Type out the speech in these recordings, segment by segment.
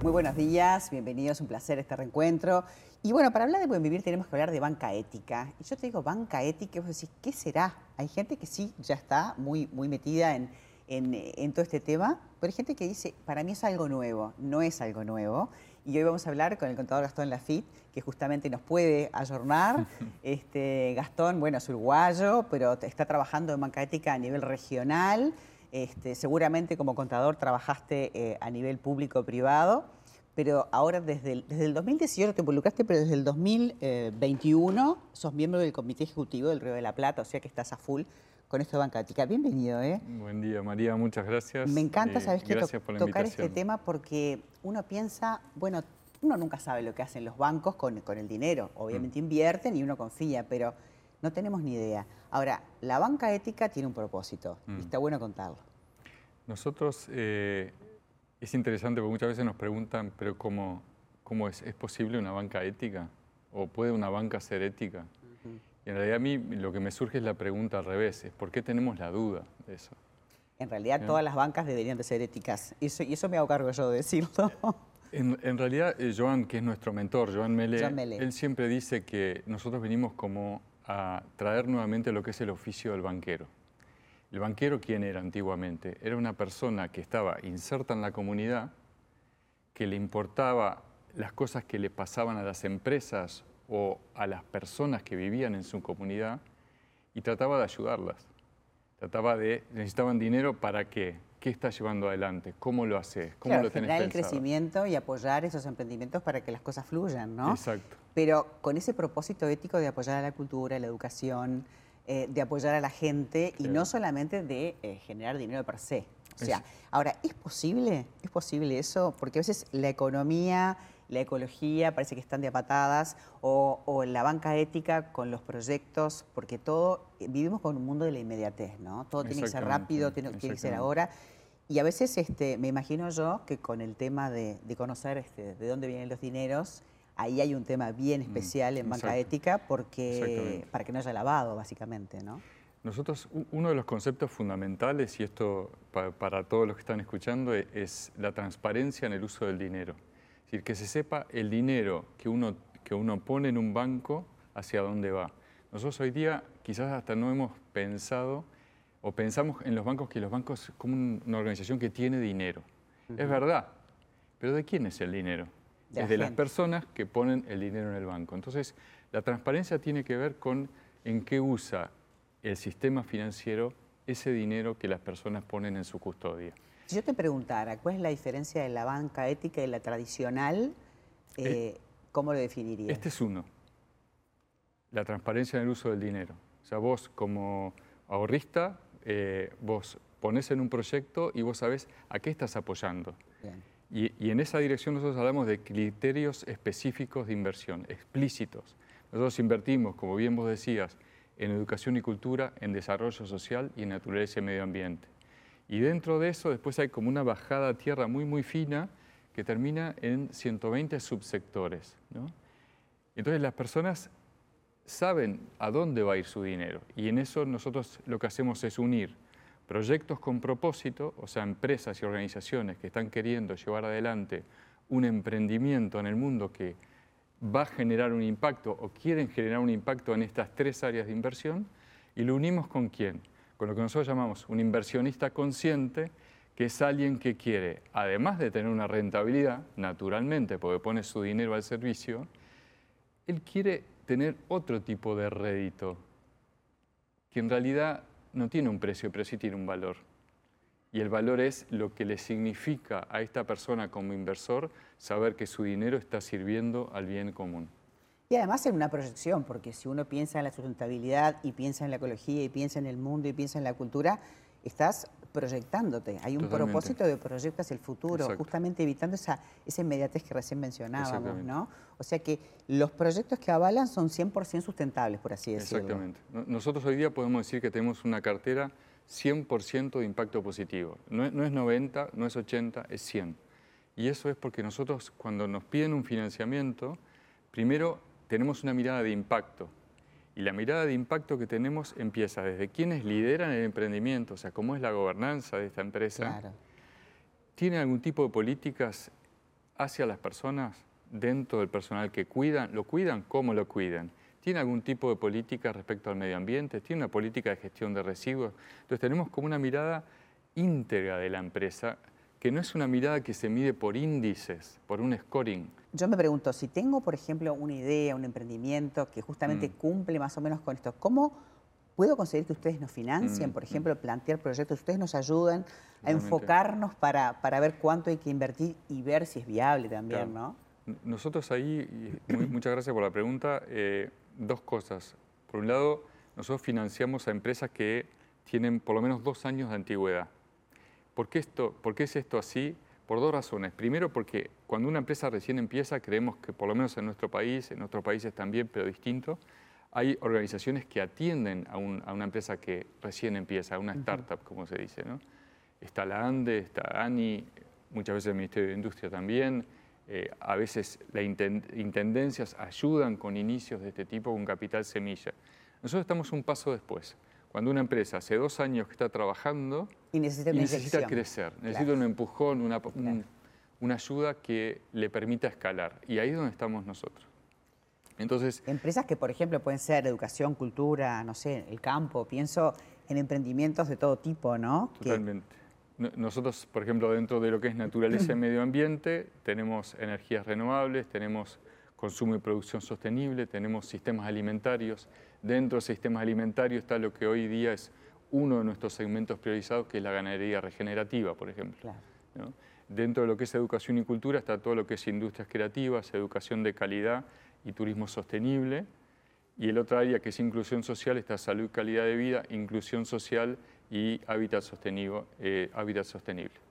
Muy buenos días, bienvenidos, un placer este reencuentro. Y bueno, para hablar de buen vivir tenemos que hablar de banca ética. Y yo te digo banca ética, vos decís, ¿qué será? Hay gente que sí, ya está muy, muy metida en, en, en todo este tema, pero hay gente que dice, para mí es algo nuevo, no es algo nuevo. Y hoy vamos a hablar con el contador Gastón Lafitte, que justamente nos puede ayornar. Este, Gastón, bueno, es uruguayo, pero está trabajando en banca ética a nivel regional. Este, seguramente como contador trabajaste eh, a nivel público-privado, pero ahora desde el, desde el 2018 te involucraste, pero desde el 2021 sos miembro del Comité Ejecutivo del Río de la Plata, o sea que estás a full con esto de banca ética. Bienvenido, ¿eh? Buen día, María, muchas gracias. Me encanta, Eh, ¿sabes qué? Gracias To- por la tocar este tema porque uno piensa, bueno, uno nunca sabe lo que hacen los bancos con, con el dinero. Mm. Obviamente invierten y uno confía, pero no tenemos ni idea. Ahora, la banca ética tiene un propósito y Mm. está bueno contarlo. Nosotros, eh, es interesante porque muchas veces nos preguntan, pero ¿cómo, cómo es? ¿Es posible una banca ética? ¿O puede una banca ser ética? Y en realidad a mí lo que me surge es la pregunta al revés, es ¿por qué tenemos la duda de eso? En realidad, todas las bancas deberían de ser éticas. Eso, y eso me hago cargo yo de decirlo. En, en realidad, eh, Joan, que es nuestro mentor, Joan Mele, Joan Mele. él siempre dice que nosotros venimos como a traer nuevamente lo que es el oficio del banquero. ¿El banquero quién era antiguamente? Era una persona que estaba inserta en la comunidad, que le importaba las cosas que le pasaban a las empresas o a las personas que vivían en su comunidad y trataba de ayudarlas. Trataba de, necesitaban dinero para qué, qué estás llevando adelante, cómo lo haces, cómo claro, lo tenés generar el crecimiento y apoyar esos emprendimientos para que las cosas fluyan, ¿no? Exacto. Pero con ese propósito ético de apoyar a la cultura, la educación, eh, de apoyar a la gente y no solamente de eh, generar dinero per se. O sea, Es- ahora, ¿es posible? ¿Es posible eso? Porque a veces la economía, la ecología parece que están de a patadas o, o la banca ética con los proyectos, porque todo, vivimos con un mundo de la inmediatez, ¿no? Todo tiene que ser rápido, tiene, tiene que ser ahora. Y a veces este, me imagino yo que con el tema de, de conocer este, de dónde vienen los dineros, ahí hay un tema bien especial en banca exacto. ética porque para que no haya lavado, básicamente, ¿no? Nosotros, uno de los conceptos fundamentales, y esto pa- para todos los que están escuchando, e- es la transparencia en el uso del dinero. Es decir, que se sepa el dinero que uno, que uno pone en un banco hacia dónde va. Nosotros hoy día quizás hasta no hemos pensado o pensamos en los bancos que los bancos como un- una organización que tiene dinero. Es verdad, pero ¿de quién es el dinero? De es de las personas que ponen el dinero en el banco. Entonces, la transparencia tiene que ver con en qué usa el sistema financiero ese dinero que las personas ponen en su custodia. Si yo te preguntara, ¿cuál es la diferencia de la banca ética y la tradicional? eh, ¿Cómo lo definirías? Este es uno, la transparencia en el uso del dinero. O sea, vos como ahorrista, eh, vos pones en un proyecto y vos sabés a qué estás apoyando. Bien. Y, y en esa dirección nosotros hablamos de criterios específicos de inversión, explícitos. Nosotros invertimos, como bien vos decías, en educación y cultura, en desarrollo social y en naturaleza y medio ambiente. Y dentro de eso después hay como una bajada a tierra muy, muy fina que termina en 120 subsectores. ¿no? Entonces las personas saben a dónde va a ir su dinero y en eso nosotros lo que hacemos es unir proyectos con propósito, o sea, empresas y organizaciones que están queriendo llevar adelante un emprendimiento en el mundo que va a generar un impacto o quieren generar un impacto en estas tres áreas de inversión y lo unimos con quién? Con lo que nosotros llamamos un inversionista consciente, que es alguien que quiere, además de tener una rentabilidad, naturalmente, porque pone su dinero al servicio, él quiere tener otro tipo de rédito, que en realidad no tiene un precio, pero sí tiene un valor. Y el valor es lo que le significa a esta persona como inversor saber que su dinero está sirviendo al bien común. Y además en una proyección, porque si uno piensa en la sustentabilidad y piensa en la ecología y piensa en el mundo y piensa en la cultura, estás proyectándote. Hay un Totalmente. propósito de proyectas el futuro, Exacto. justamente evitando esa, esa inmediatez que recién mencionábamos. ¿no? O sea que los proyectos que avalan son 100% sustentables, por así decirlo. Exactamente. No- Nosotros hoy día podemos decir que tenemos una cartera 100% de impacto positivo. No es, no es 90, no es 80, es 100. Y eso es porque nosotros cuando nos piden un financiamiento, primero tenemos una mirada de impacto. Y la mirada de impacto que tenemos empieza desde quienes lideran el emprendimiento, o sea, cómo es la gobernanza de esta empresa, Claro. ¿Tiene algún tipo de políticas hacia las personas dentro del personal que cuidan, lo cuidan, cómo lo cuidan. ¿Tiene algún tipo de política respecto al medio ambiente? ¿Tiene una política de gestión de residuos? Entonces tenemos como una mirada íntegra de la empresa, que no es una mirada que se mide por índices, por un scoring. Yo me pregunto, si tengo, por ejemplo, una idea, un emprendimiento que justamente mm. cumple más o menos con esto, ¿cómo puedo conseguir que ustedes nos financien, mm, por mm. ejemplo, plantear proyectos, ustedes nos ayudan a enfocarnos para, para, ver cuánto hay que invertir y ver si es viable también, ¿no? Nosotros ahí, muchas gracias por la pregunta, eh, dos cosas. Por un lado, nosotros financiamos a empresas que tienen por lo menos dos años de antigüedad. ¿Por qué, esto, ¿Por qué es esto así? Por dos razones. Primero, porque cuando una empresa recién empieza, creemos que por lo menos en nuestro país, en otros países también, pero distinto, hay organizaciones que atienden a, una empresa que recién empieza, a una startup, como se dice. ¿no? Está la ANDE, está ANI, muchas veces el Ministerio de Industria también. Eh, a veces las intendencias ayudan con inicios de este tipo, con capital semilla. Nosotros estamos un paso después. Cuando una empresa hace dos años que está trabajando y necesita, crecer, necesita un empujón, una, una ayuda que le permita escalar. Y ahí es donde estamos nosotros. Entonces, Empresas que, por ejemplo, pueden ser educación, cultura, no sé, el campo, pienso en emprendimientos de todo tipo, ¿no? Totalmente. Nosotros, por ejemplo, dentro de lo que es naturaleza y medio ambiente, tenemos energías renovables, tenemos consumo y producción sostenible, tenemos sistemas alimentarios. Dentro de sistemas alimentarios está lo que hoy día es uno de nuestros segmentos priorizados, que es la ganadería regenerativa, por ejemplo. Dentro de lo que es educación y cultura está todo lo que es industrias creativas, educación de calidad y turismo sostenible. Y el otro área que es inclusión social está salud y calidad de vida, inclusión social y hábitat. Eh, hábitat sostenible.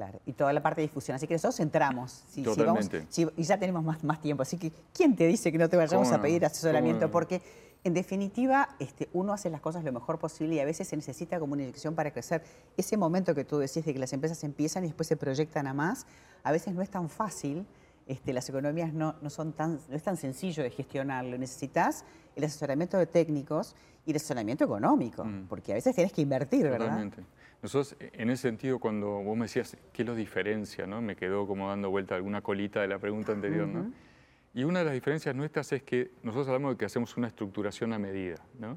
Claro, y toda la parte de difusión. Así que nosotros centramos. Totalmente. y ya tenemos más, más tiempo. Así que, ¿quién te dice que no te vayamos a pedir asesoramiento? Porque, en definitiva, este, uno hace las cosas lo mejor posible y a veces se necesita como una inyección para crecer. Ese momento que tú decís de que las empresas empiezan y después se proyectan a más, a veces no es tan fácil este, las economías no, son tan, no es tan sencillo de gestionarlo. Necesitas el asesoramiento de técnicos y el asesoramiento económico, mm. porque a veces tienes que invertir, ¿verdad? Totalmente. Nosotros, en ese sentido, cuando vos me decías qué los diferencia, ¿no? me quedó como dando vuelta alguna colita de la pregunta anterior. ¿no? Y una de las diferencias nuestras es que nosotros hablamos de que hacemos una estructuración a medida. ¿no?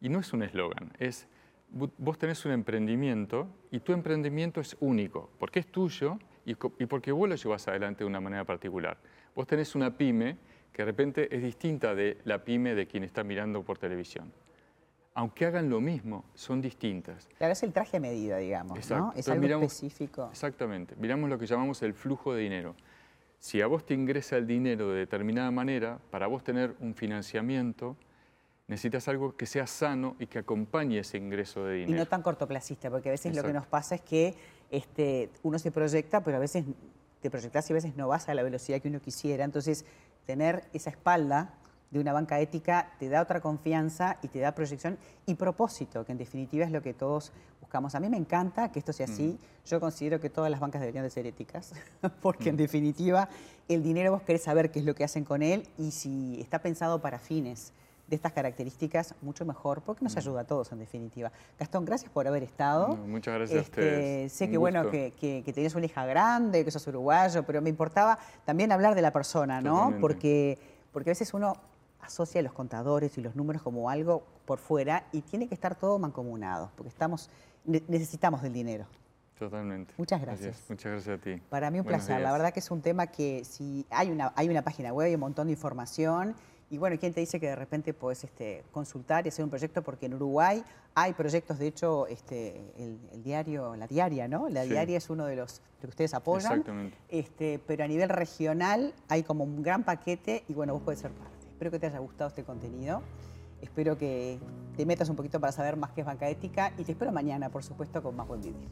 Y no es un eslogan, es vos tenés un emprendimiento y tu emprendimiento es único, porque es tuyo y, porque vos lo llevas adelante de una manera particular. Vos tenés una pyme que de repente es distinta de la pyme de quien está mirando por televisión. Aunque hagan lo mismo, son distintas. Claro, es el traje a medida, digamos, ¿no? Es algo específico. Exactamente. Miramos lo que llamamos el flujo de dinero. Si a vos te ingresa el dinero de determinada manera, para vos tener un financiamiento, necesitas algo que sea sano y que acompañe ese ingreso de dinero. Y no tan cortoplacista, porque a veces lo que nos pasa es que este, uno se proyecta, pero a veces te proyectas y a veces no vas a la velocidad que uno quisiera. Entonces, tener esa espalda de una banca ética te da otra confianza y te da proyección y propósito, que en definitiva es lo que todos buscamos. A mí me encanta que esto sea así. Mm. Yo considero que todas las bancas deberían de ser éticas, porque en mm. definitiva el dinero vos querés saber qué es lo que hacen con él y si está pensado para fines de estas características, mucho mejor, porque nos mm. ayuda a todos en definitiva. Gastón, gracias por haber estado. muchas gracias a este, ustedes. Sé que bueno que, que, tenías una hija grande, que sos uruguayo, pero me importaba también hablar de la persona, ¿no? Porque, porque a veces uno asocia los contadores y los números como algo por fuera y tiene que estar todo mancomunado, porque estamos, necesitamos del dinero. Totalmente. Muchas gracias. Muchas gracias a ti. Para mí un placer. La verdad que es un tema que si hay una, hay una página web, hay un montón de información y bueno, ¿quién te dice que de repente puedes este, consultar y hacer un proyecto? Porque en Uruguay hay proyectos, de hecho, este, el, diario, la diaria, ¿no? La diaria es uno de los que ustedes apoyan. Exactamente. Este, pero a nivel regional hay como un gran paquete y bueno, vos puedes ser parte. Espero que te haya gustado este contenido. Espero que te metas un poquito para saber más qué es banca ética y te espero mañana, por supuesto, con más buen vivir.